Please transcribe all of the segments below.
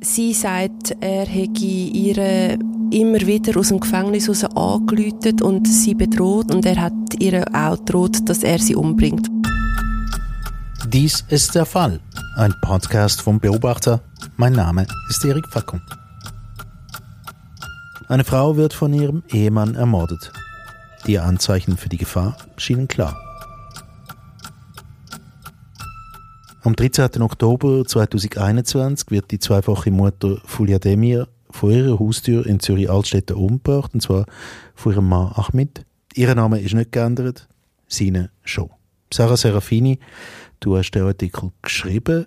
Sie sagt, er hätte ihre immer wieder aus dem Gefängnis raus angeläutet und sie bedroht und er hat ihr auch gedroht, dass er sie umbringt. Dies ist der Fall. Ein Podcast vom Beobachter. Mein Name ist Erik Fackung. Eine Frau wird von ihrem Ehemann ermordet. Die Anzeichen für die Gefahr schienen klar. Am 13. Oktober 2021 wird die zweifache Mutter Fulia Demir vor ihrer Haustür in Zürich-Altstetten umgebracht, und zwar von ihrem Mann Ahmed. Ihr Name ist nicht geändert, seine schon. Sarah Serafini, du hast den Artikel geschrieben.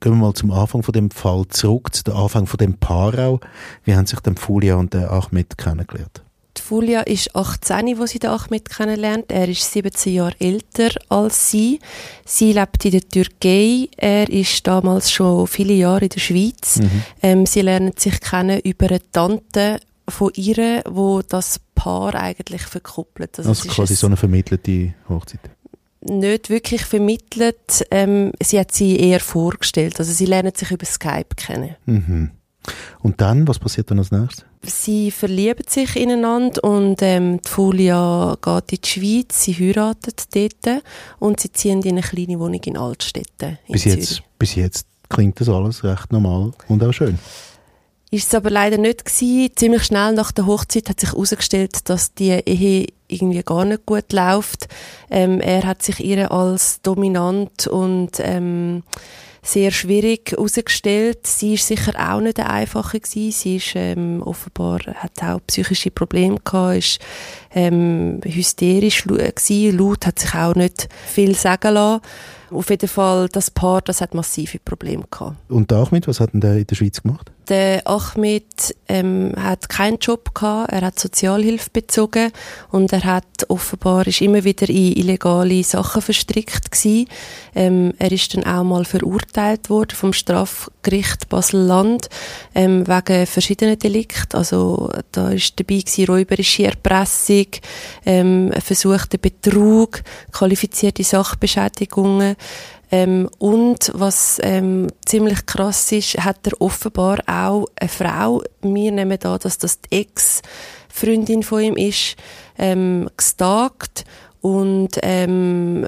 Gehen wir mal zum Anfang von dem Fall zurück, zu dem Anfang von dem Paar auch. Wie haben sich denn Fulia und der Ahmed kennengelernt? Die Fulia ist 18, wo sie den Ahmed kennenlernt. Er ist 17 Jahre älter als sie. Sie lebt in der Türkei. Er ist damals schon viele Jahre in der Schweiz. Mhm. Ähm, sie lernen sich kennen über eine Tante von ihr, wo das Paar eigentlich verkuppelt. Also, also quasi so eine vermittelte Hochzeit nicht wirklich vermittelt. Ähm, sie hat sie eher vorgestellt. Also sie lernen sich über Skype kennen. Mhm. Und dann, was passiert dann als nächstes? Sie verlieben sich ineinander und ähm, die Fulia geht in die Schweiz, sie heiratet dort und sie ziehen in eine kleine Wohnung in Altstetten in bis jetzt, Bis jetzt klingt das alles recht normal und auch schön. Ist es aber leider nicht gewesen. Ziemlich schnell nach der Hochzeit hat sich herausgestellt, dass die Ehe irgendwie gar nicht gut läuft. Ähm, er hat sich ihr als dominant und ähm, sehr schwierig herausgestellt. Sie ist sicher auch nicht eine einfache gewesen. Sie ist ähm, offenbar hat auch psychische Probleme gehabt, ist ähm, hysterisch gewesen. Laut hat sich auch nicht viel sagen lassen. Auf jeden Fall, das Paar, das hat massive Probleme gehabt. Und der Ahmed, was hat denn der in der Schweiz gemacht? Der Ahmed ähm, hat keinen Job gehabt, er hat Sozialhilfe bezogen und er hat offenbar ist immer wieder in illegale Sachen verstrickt gewesen. Ähm, er ist dann auch mal verurteilt worden vom Strafgericht Basel-Land ähm, wegen verschiedenen Delikten. Also da ist dabei gewesen, räuberische Erpressung, ähm, versuchter Betrug, qualifizierte Sachbeschädigungen. Ähm, und was ähm, ziemlich krass ist, hat er offenbar auch eine Frau, wir nehmen da, dass das die Ex-Freundin von ihm ist, ähm, gestalkt und ähm,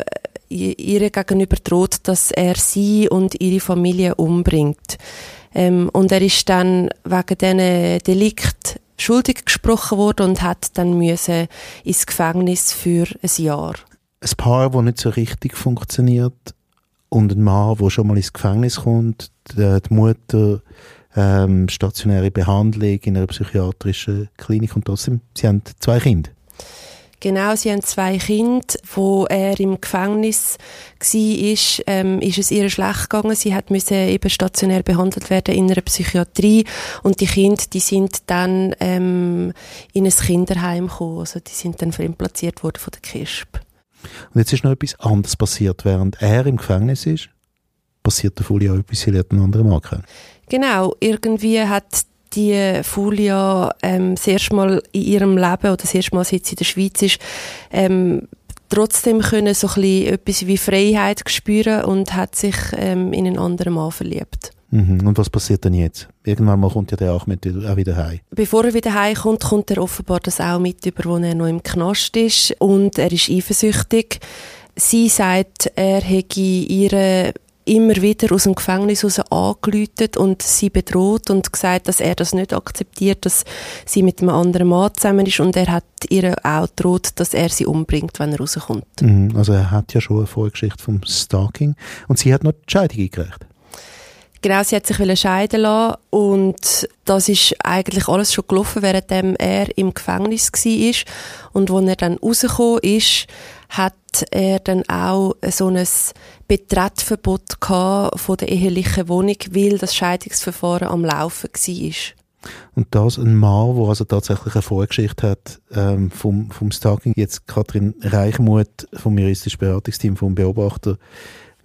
ihr gegenüber droht, dass er sie und ihre Familie umbringt. Ähm, und er ist dann wegen diesen Delikt schuldig gesprochen worden und hat dann müssen ins Gefängnis für ein Jahr. Ein Paar, das nicht so richtig funktioniert und ein Mann, der schon mal ins Gefängnis kommt, die, Mutter ähm, stationäre Behandlung in einer psychiatrischen Klinik und trotzdem, sie haben zwei Kinder. Genau, sie haben zwei Kinder, wo er im Gefängnis war, ähm, ist es ihr schlecht gegangen. Sie hat müssen eben stationär behandelt werden in einer Psychiatrie und die Kinder, die sind dann ähm, in ein Kinderheim gekommen. Also die sind dann fremdplatziert worden von der KISP. Und jetzt ist noch etwas anderes passiert, während er im Gefängnis ist passiert der Folie auch etwas, sie lernt einen anderen Mann kennen. Genau, irgendwie hat die Fulia ähm, das erste Mal in ihrem Leben oder das erste Mal, seit sie in der Schweiz ist, ähm, trotzdem können so ein bisschen etwas wie Freiheit spüren und hat sich ähm, in einen anderen Mann verliebt. Mhm. Und was passiert dann jetzt? Irgendwann mal kommt ja der auch, mit, auch wieder heim. Bevor er wieder heimkommt, kommt er offenbar das auch mit über, wo er noch im Knast ist und er ist eifersüchtig. Sie sagt, er hätte ihre immer wieder aus dem Gefängnis raus angeläutet und sie bedroht und gesagt, dass er das nicht akzeptiert, dass sie mit einem anderen Mann zusammen ist und er hat ihr auch gedroht, dass er sie umbringt, wenn er rauskommt. Mhm, also er hat ja schon eine Vorgeschichte vom Stalking und sie hat noch die Scheidung eingereicht. Genau, sie hat sich scheiden lassen und das ist eigentlich alles schon gelaufen, während er im Gefängnis war. Und als er dann rausgekommen ist, hat er dann auch so ein Betretverbot von der ehelichen Wohnung, weil das Scheidungsverfahren am Laufen war. Und das ein Mann, der also tatsächlich eine Vorgeschichte hat ähm, vom, vom Stalking. Jetzt Katrin Reichmuth vom juristischen Beratungsteam vom Beobachter.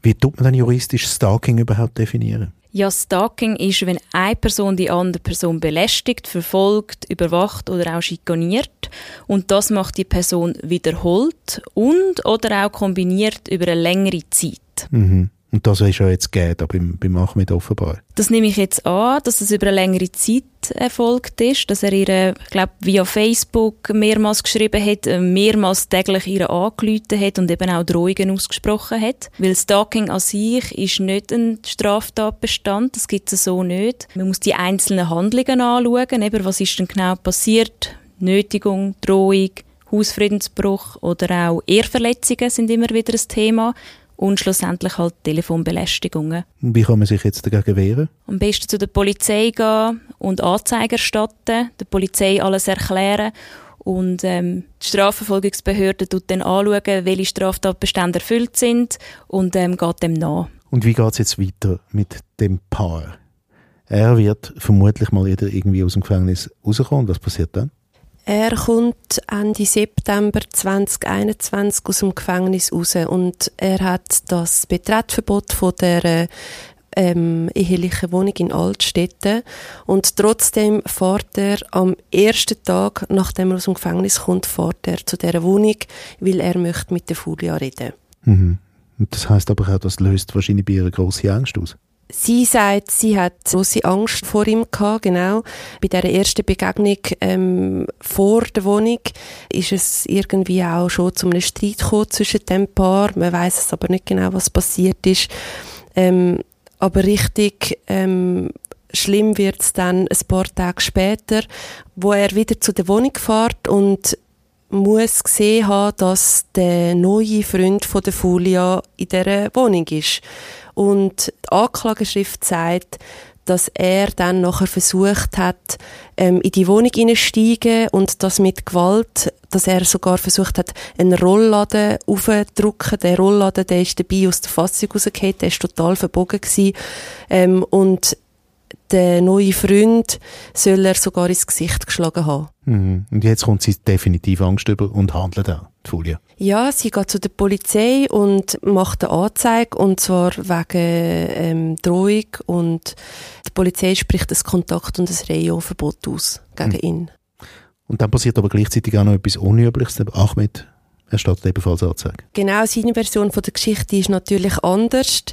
Wie tut man denn juristisch Stalking überhaupt definieren? Ja, Stalking ist, wenn eine Person die andere Person belästigt, verfolgt, überwacht oder auch schikaniert. Und das macht die Person wiederholt und oder auch kombiniert über eine längere Zeit. Mhm. Und das ist ja jetzt gegeben, beim, beim Ahmed offenbar. Das nehme ich jetzt an, dass es über eine längere Zeit erfolgt ist, dass er ihr, ich glaube, via Facebook mehrmals geschrieben hat, äh, mehrmals täglich ihr angerufen hat und eben auch Drohungen ausgesprochen hat. Weil Stalking an sich ist nicht ein Straftatbestand, das gibt es so nicht. Man muss die einzelnen Handlungen anschauen, eben, was ist denn genau passiert, Nötigung, Drohung, Hausfriedensbruch oder auch Ehrverletzungen sind immer wieder ein Thema und schlussendlich halt Telefonbelästigungen. Wie kann man sich jetzt dagegen wehren? Am besten zu der Polizei gehen und Anzeiger erstatten, der Polizei alles erklären und ähm, die Strafverfolgungsbehörde tut dann anschauen, welche Straftatbestände erfüllt sind und ähm, geht dem nach. Und wie geht es jetzt weiter mit dem Paar? Er wird vermutlich mal wieder irgendwie aus dem Gefängnis rauskommen. Was passiert dann? Er kommt Ende September 2021 aus dem Gefängnis raus und er hat das Betretverbot von der ähm, ehelichen Wohnung in Altstädten und trotzdem fährt er am ersten Tag, nachdem er aus dem Gefängnis kommt, fährt er zu dieser Wohnung, weil er möchte mit der Fulia reden. Mhm. Das heißt aber auch, das löst wahrscheinlich bei ihr grosse Angst aus. Sie sagt, sie hat große Angst vor ihm gehabt, genau. Bei der ersten Begegnung ähm, vor der Wohnung ist es irgendwie auch schon zu einem Streit gekommen zwischen dem Paar. Man weiß es aber nicht genau, was passiert ist. Ähm, aber richtig ähm, schlimm wird es dann ein paar Tage später, wo er wieder zu der Wohnung fährt und muss gesehen haben, dass der neue Freund von der Fulia in dieser Wohnung ist. Und die Anklageschrift sagt, dass er dann nachher versucht hat, ähm, in die Wohnung hineinsteigen und das mit Gewalt, dass er sogar versucht hat, einen Rollladen aufzudrücken. Der Rollladen, der ist dabei aus der Fassung rausgefallen, der ist total verbogen gewesen. Ähm, und der neue Freund soll er sogar ins Gesicht geschlagen haben. Mhm. Und jetzt kommt sie definitiv Angst über und handelt auch, Julia. Ja, sie geht zu der Polizei und macht eine Anzeige, und zwar wegen ähm, Drohung. Und die Polizei spricht das Kontakt- und das Rayon-Verbot aus gegen mhm. ihn. Und dann passiert aber gleichzeitig auch noch etwas Unübliches. Ahmed er steht ebenfalls Anzeige. Genau, seine Version von der Geschichte ist natürlich anders.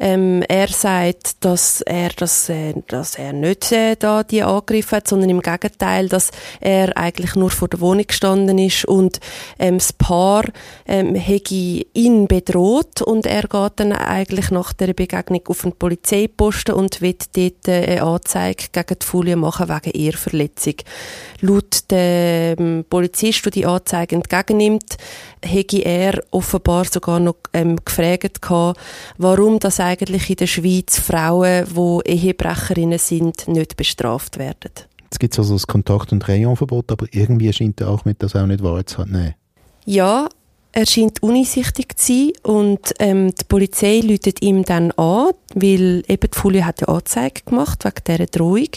Ähm, er sagt, dass er, dass, äh, dass er nicht äh, da die angegriffen hat, sondern im Gegenteil, dass er eigentlich nur vor der Wohnung gestanden ist und ähm, das Paar ähm, hätte ihn bedroht und er geht dann eigentlich nach der Begegnung auf den Polizeiposten und wird dort äh, eine Anzeige gegen die Folie machen wegen Ehrverletzung. Laut dem Polizist, der die Anzeige entgegennimmt, hätte er offenbar sogar noch ähm, gefragt gehabt, warum das eigentlich in der Schweiz Frauen, die Ehebrecherinnen sind, nicht bestraft werden. Jetzt gibt es also das Kontakt- und Rayonverbot, aber irgendwie scheint er auch mit das auch nicht wahr zu haben. Ja, er scheint uneinsichtig zu sein und ähm, die Polizei läutet ihm dann an, weil eben die Folie hat eine Anzeige gemacht wegen dieser Drohung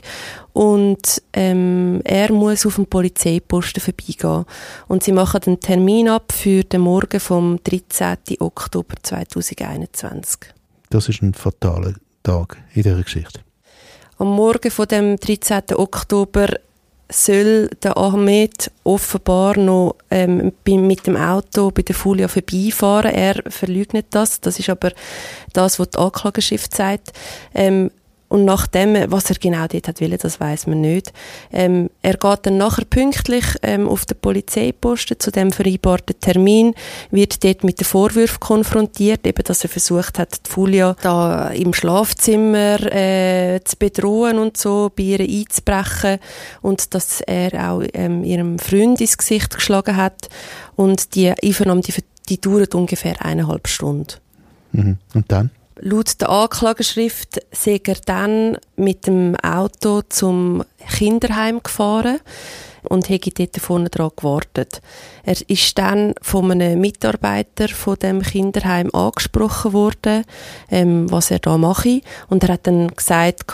und ähm, er muss auf dem Polizeiposten vorbeigehen. Und sie machen einen Termin ab für den Morgen vom 13. Oktober 2021. Das ist ein fataler Tag in dieser Geschichte. Am Morgen von dem 13. Oktober soll der Ahmed offenbar noch ähm, mit dem Auto bei der Fulia vorbeifahren. Er verleugnet das. Das ist aber das, was die Anklageschrift sagt. Ähm, und nach dem, was er genau dort hat wollen, das weiß man nicht. Ähm, er geht dann nachher pünktlich ähm, auf den Polizeiposten zu dem vereinbarten Termin, wird dort mit den Vorwürfen konfrontiert, eben, dass er versucht hat, die Fulia da im Schlafzimmer äh, zu bedrohen und so, bei ihr einzubrechen und dass er auch ähm, ihrem Freund ins Gesicht geschlagen hat und die Einvernahme, die, die dauert ungefähr eineinhalb Stunden. Mhm. Und dann? Laut der Anklageschrift sei er dann mit dem Auto zum Kinderheim gefahren und hätte dort vorne dran gewartet. Er ist dann von einem Mitarbeiter von dem Kinderheim angesprochen worden, ähm, was er da mache. Und er hat dann gesagt,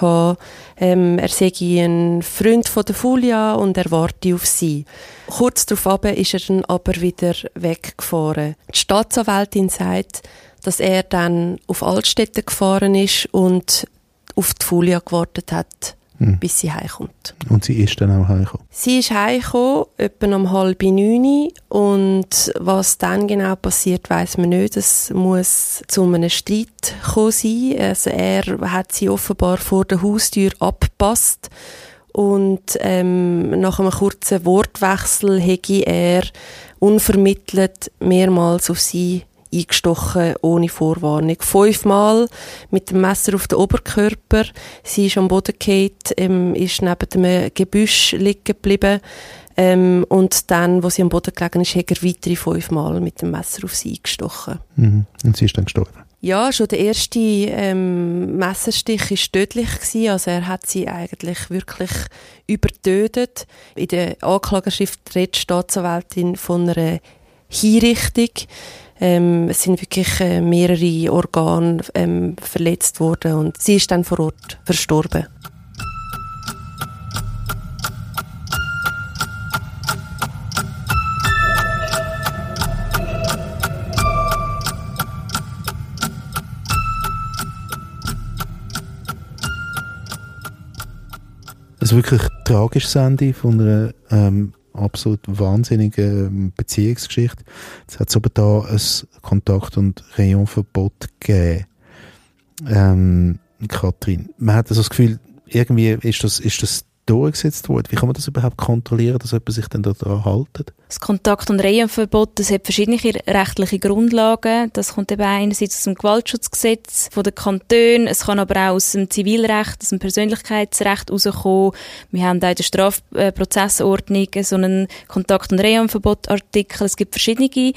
ähm, er sei ein Freund von der Fulia und er warte auf sie. Kurz darauf ist er dann aber wieder weggefahren. Die Staatsanwältin sagt, dass er dann auf Altstädte gefahren ist und auf die Folie gewartet hat, mhm. bis sie heimkommt. Und sie ist dann auch heimgekommen? Sie ist heimgekommen, etwa um halb neun und was dann genau passiert, weiß man nicht. Es muss zu einem Streit gekommen sein. Also er hat sie offenbar vor der Haustür abgepasst und ähm, nach einem kurzen Wortwechsel hätte er unvermittelt mehrmals auf sie eingestochen, ohne Vorwarnung. Fünfmal mit dem Messer auf den Oberkörper. Sie ist am Boden gefallen, ähm, ist neben dem Gebüsch liegen geblieben. Ähm, und dann, wo sie am Boden gelegen ist, hat er weitere fünfmal mit dem Messer auf sie eingestochen. Mhm. Und sie ist dann gestorben? Ja, schon der erste ähm, Messerstich war tödlich. Gewesen. Also er hat sie eigentlich wirklich übertötet. In der Anklageschrift redet die Staatsanwältin von einer Hinrichtung. Ähm, es sind wirklich äh, mehrere Organe ähm, verletzt worden und sie ist dann vor Ort verstorben. Es ist wirklich ein tragisches Ende von einer ähm, absolut wahnsinnige ähm, Beziehungsgeschichte. Es hat aber da ein Kontakt- und Rayonverbot gegeben. Ähm, Kathrin, man hat also das Gefühl, irgendwie ist das, ist das durchgesetzt worden? Wie kann man das überhaupt kontrollieren, dass jemand sich dann daran hält? Das Kontakt- und Reihenverbot, das hat verschiedene rechtliche Grundlagen. Das kommt eben einerseits aus dem Gewaltschutzgesetz von den Kantonen, es kann aber auch aus dem Zivilrecht, aus dem Persönlichkeitsrecht herauskommen. Wir haben auch in der Strafprozessordnung so einen Kontakt- und Reihenverbot-Artikel. Es gibt verschiedene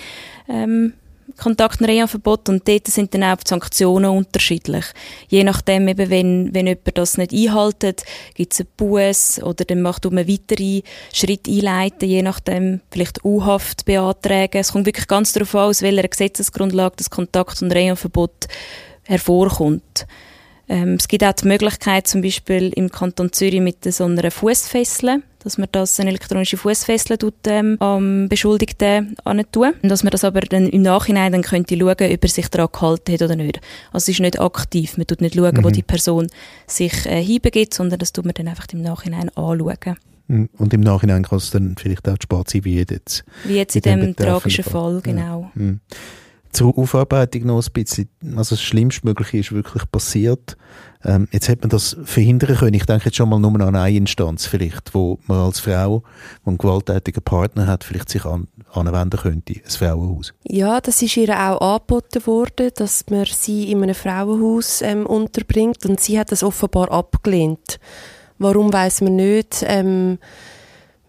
ähm, Kontakt- und dort sind dann auch die Sanktionen unterschiedlich. Je nachdem, eben, wenn, wenn jemand das nicht einhaltet, gibt es einen Buß oder dann macht man weitere Schritte einleiten, je nachdem, vielleicht U-Haft beantragen. Es kommt wirklich ganz darauf an, aus welcher Gesetzesgrundlage das Kontakt- und Verbot hervorkommt. Ähm, es gibt auch die Möglichkeit, zum Beispiel im Kanton Zürich mit so einer Fußfessel, dass man das eine elektronische Fußfessel ähm, am Beschuldigten tun und dass man das aber dann im Nachhinein dann könnte schauen, ob er sich daran gehalten hat oder nicht. Also es ist nicht aktiv, man tut nicht schauen, mhm. wo die Person sich äh, hinbegibt, sondern das tut man dann einfach im Nachhinein anschauen. Mhm. Und im Nachhinein kann es dann vielleicht auch spät sein, wie jetzt. Wie jetzt in, in dem tragischen Fall, genau. Ja. Mhm zur Aufarbeitung noch ein bisschen, also das Schlimmstmögliche ist wirklich passiert. Ähm, jetzt hätte man das verhindern können. Ich denke jetzt schon mal nur an eine Instanz vielleicht, wo man als Frau, die einen gewalttätigen Partner hat, vielleicht sich an, anwenden könnte, ein Frauenhaus. Ja, das ist ihr auch angeboten worden, dass man sie in einem Frauenhaus ähm, unterbringt und sie hat das offenbar abgelehnt. Warum weiß man nicht. Ähm,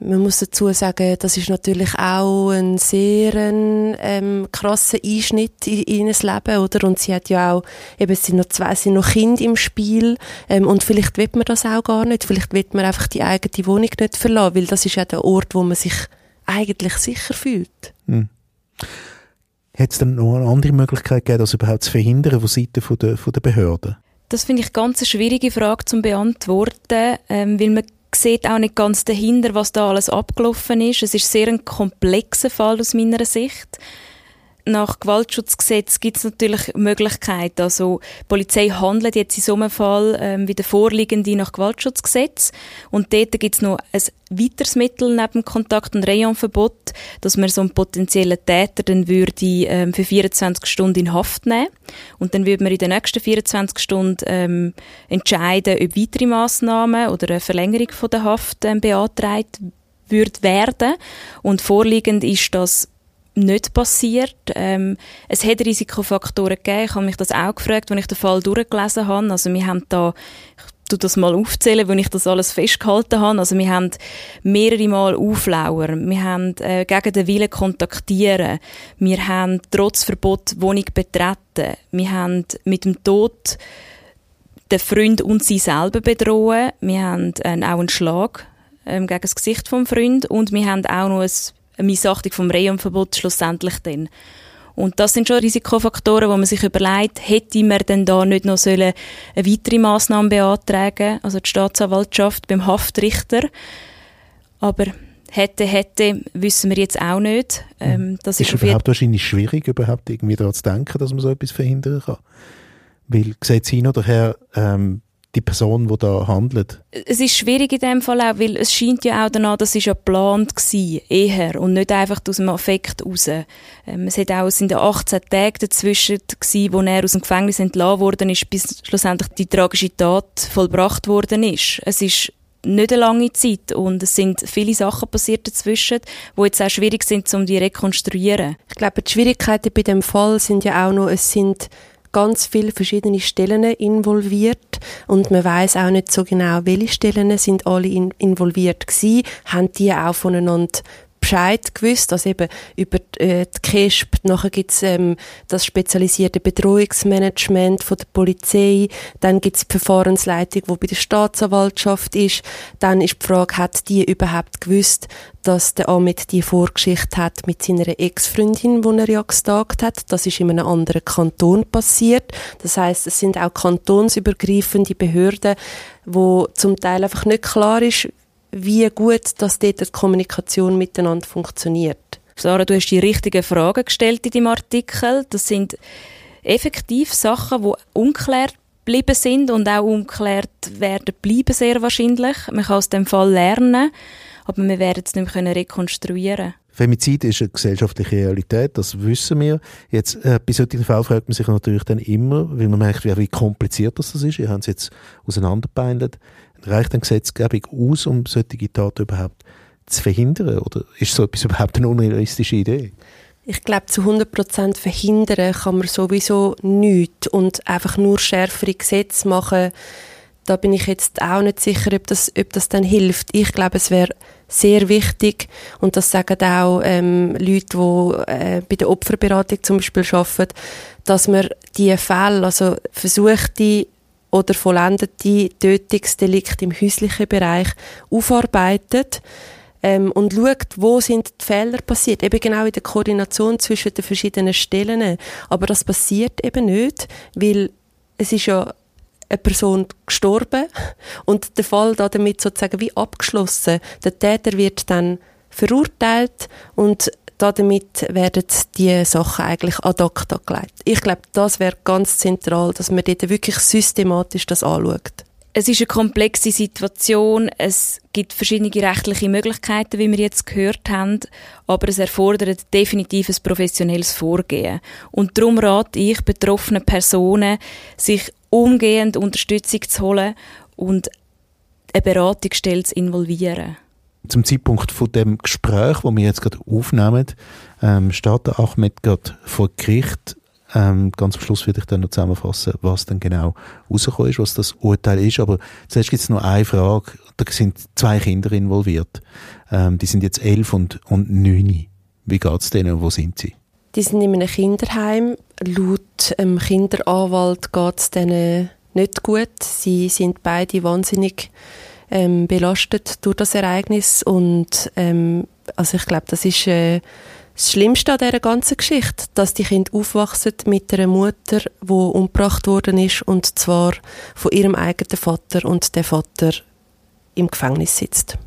man muss dazu sagen, das ist natürlich auch ein sehr ähm, krasser Einschnitt in, in ihr Leben, oder? Und sie hat ja auch, eben, es sind noch zwei, sind noch Kinder im Spiel, ähm, und vielleicht wird man das auch gar nicht, vielleicht wird man einfach die eigene Wohnung nicht verlassen, weil das ist ja der Ort, wo man sich eigentlich sicher fühlt. Hm. Hat es dann noch eine andere Möglichkeit gegeben, das überhaupt zu verhindern von Seiten der, von der Behörden? Das finde ich ganz eine schwierige Frage zu beantworten, ähm, weil man sieht auch nicht ganz dahinter, was da alles abgelaufen ist. Es ist sehr ein komplexer Fall aus meiner Sicht. Nach Gewaltschutzgesetz gibt es natürlich Möglichkeiten. Also die Polizei handelt jetzt in so einem Fall ähm, wie der Vorliegende nach Gewaltschutzgesetz. Und dort gibt es noch ein weiteres Mittel neben Kontakt- und Rayonverbot, dass man so einen potenziellen Täter dann würde ähm, für 24 Stunden in Haft nehmen und dann würde man in den nächsten 24 Stunden ähm, entscheiden, ob weitere Massnahmen oder eine Verlängerung von der Haft ähm, beantragt würde werden. Und vorliegend ist das nicht passiert. Ähm, es hat Risikofaktoren gegeben. Ich habe mich das auch gefragt, als ich den Fall durchgelesen habe. Also wir haben da, ich tu das mal aufzählen, wenn ich das alles festgehalten habe. Also wir haben mehrere Mal Auflauer. Wir haben äh, gegen den Willen kontaktieren. Wir haben trotz Verbot Wohnung betreten. Wir haben mit dem Tod den Freund und sie selber bedrohen. Wir haben äh, auch einen Schlag ähm, gegen das Gesicht vom Freund und wir haben auch noch ein eine Missachtung vom Rehumverbot schlussendlich dann. Und das sind schon Risikofaktoren, wo man sich überlegt, hätte man denn da nicht noch sollen eine weitere Massnahme beantragen, also die Staatsanwaltschaft beim Haftrichter. Aber hätte, hätte, wissen wir jetzt auch nicht. Ähm, das ist, ist überhaupt wahrscheinlich schwierig, überhaupt irgendwie daran zu denken, dass man so etwas verhindern kann. Weil, sieht Sie noch daher, ähm, die Person, die da handelt? Es ist schwierig in dem Fall auch, weil es scheint ja auch danach, das ist ja geplant gewesen, eher, und nicht einfach aus dem Affekt raus. Ähm, es, hat auch, es sind ja 18 Tage dazwischen gewesen, wo er aus dem Gefängnis entlassen worden ist, bis schlussendlich die tragische Tat vollbracht worden ist. Es ist nicht eine lange Zeit und es sind viele Sachen passiert dazwischen, wo jetzt auch schwierig sind, um die rekonstruieren. Ich glaube, die Schwierigkeiten bei dem Fall sind ja auch noch, es sind ganz viele verschiedene Stellen involviert. Und man weiß auch nicht so genau, welche Stellen sind alle in, involviert gewesen, haben die auch voneinander Bescheid gewusst, also eben über äh, die KESP, nachher gibt's ähm, das spezialisierte Bedrohungsmanagement von der Polizei, dann gibt's die Verfahrensleitung, wo bei der Staatsanwaltschaft ist, dann ist die Frage, hat die überhaupt gewusst, dass der Ahmed die Vorgeschichte hat mit seiner Ex-Freundin, wo er ja gestalkt hat. Das ist in einem anderen Kanton passiert. Das heißt, es sind auch kantonsübergreifende Behörden, wo zum Teil einfach nicht klar ist, wie gut dass dort die Kommunikation miteinander funktioniert. Sarah, du hast die richtigen Fragen gestellt in deinem Artikel. Das sind effektiv Sachen, die unklärt geblieben sind und auch unklärt werden bleiben sehr wahrscheinlich. Man kann aus dem Fall lernen, aber wir werden es nicht mehr rekonstruieren Femizid ist eine gesellschaftliche Realität, das wissen wir. Jetzt, äh, bei solchen Fällen fragt man sich natürlich dann immer, weil man merkt, wie, wie kompliziert das ist. Ihr habt es jetzt auseinanderbeindelt reicht eine Gesetzgebung aus, um solche Taten überhaupt zu verhindern? Oder ist so etwas überhaupt eine unrealistische Idee? Ich glaube, zu 100% verhindern kann man sowieso nichts und einfach nur schärfere Gesetze machen, da bin ich jetzt auch nicht sicher, ob das, ob das dann hilft. Ich glaube, es wäre sehr wichtig und das sagen auch ähm, Leute, die äh, bei der Opferberatung zum Beispiel arbeiten, dass man die Fälle, also versuchte oder vollendete Tötungsdelikte im häuslichen Bereich aufarbeitet ähm, und schaut, wo sind die Fehler passiert. Eben genau in der Koordination zwischen den verschiedenen Stellen. Aber das passiert eben nicht, weil es ist ja eine Person gestorben und der Fall da damit sozusagen wie abgeschlossen. Der Täter wird dann verurteilt und damit werden die Sachen eigentlich ad acta gelegt. Ich glaube, das wäre ganz zentral, dass man dort wirklich systematisch das anschaut. Es ist eine komplexe Situation. Es gibt verschiedene rechtliche Möglichkeiten, wie wir jetzt gehört haben. Aber es erfordert definitiv ein professionelles Vorgehen. Und darum rate ich betroffenen Personen, sich umgehend Unterstützung zu holen und eine Beratungsstelle zu involvieren zum Zeitpunkt von dem Gespräch, wo wir jetzt gerade aufnehmen, ähm, steht der Ahmed gerade vor Gericht. Ähm, ganz am Schluss werde ich dann noch zusammenfassen, was dann genau rausgekommen ist, was das Urteil ist. Aber zuerst gibt es noch eine Frage. Da sind zwei Kinder involviert. Ähm, die sind jetzt elf und, und neun. Wie geht es denen und wo sind sie? Die sind in einem Kinderheim. Laut ähm, Kinderanwalt geht es denen nicht gut. Sie sind beide wahnsinnig ähm, belastet durch das Ereignis und ähm, also ich glaube, das ist äh, das Schlimmste an dieser ganzen Geschichte, dass die Kinder aufwachsen mit einer Mutter, die umgebracht worden ist und zwar von ihrem eigenen Vater und der Vater im Gefängnis sitzt.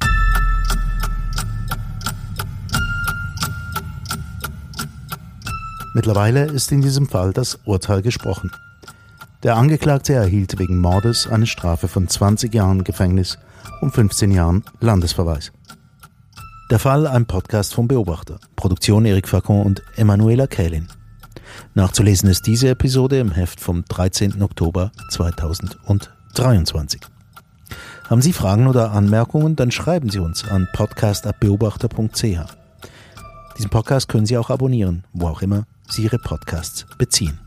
Mittlerweile ist in diesem Fall das Urteil gesprochen. Der Angeklagte erhielt wegen Mordes eine Strafe von 20 Jahren Gefängnis und 15 Jahren Landesverweis. Der Fall ein Podcast vom Beobachter. Produktion Erik Facon und Emanuela Kählin. Nachzulesen ist diese Episode im Heft vom 13. Oktober 2023. Haben Sie Fragen oder Anmerkungen, dann schreiben Sie uns an podcast.beobachter.ch. Diesen Podcast können Sie auch abonnieren, wo auch immer Sie Ihre Podcasts beziehen.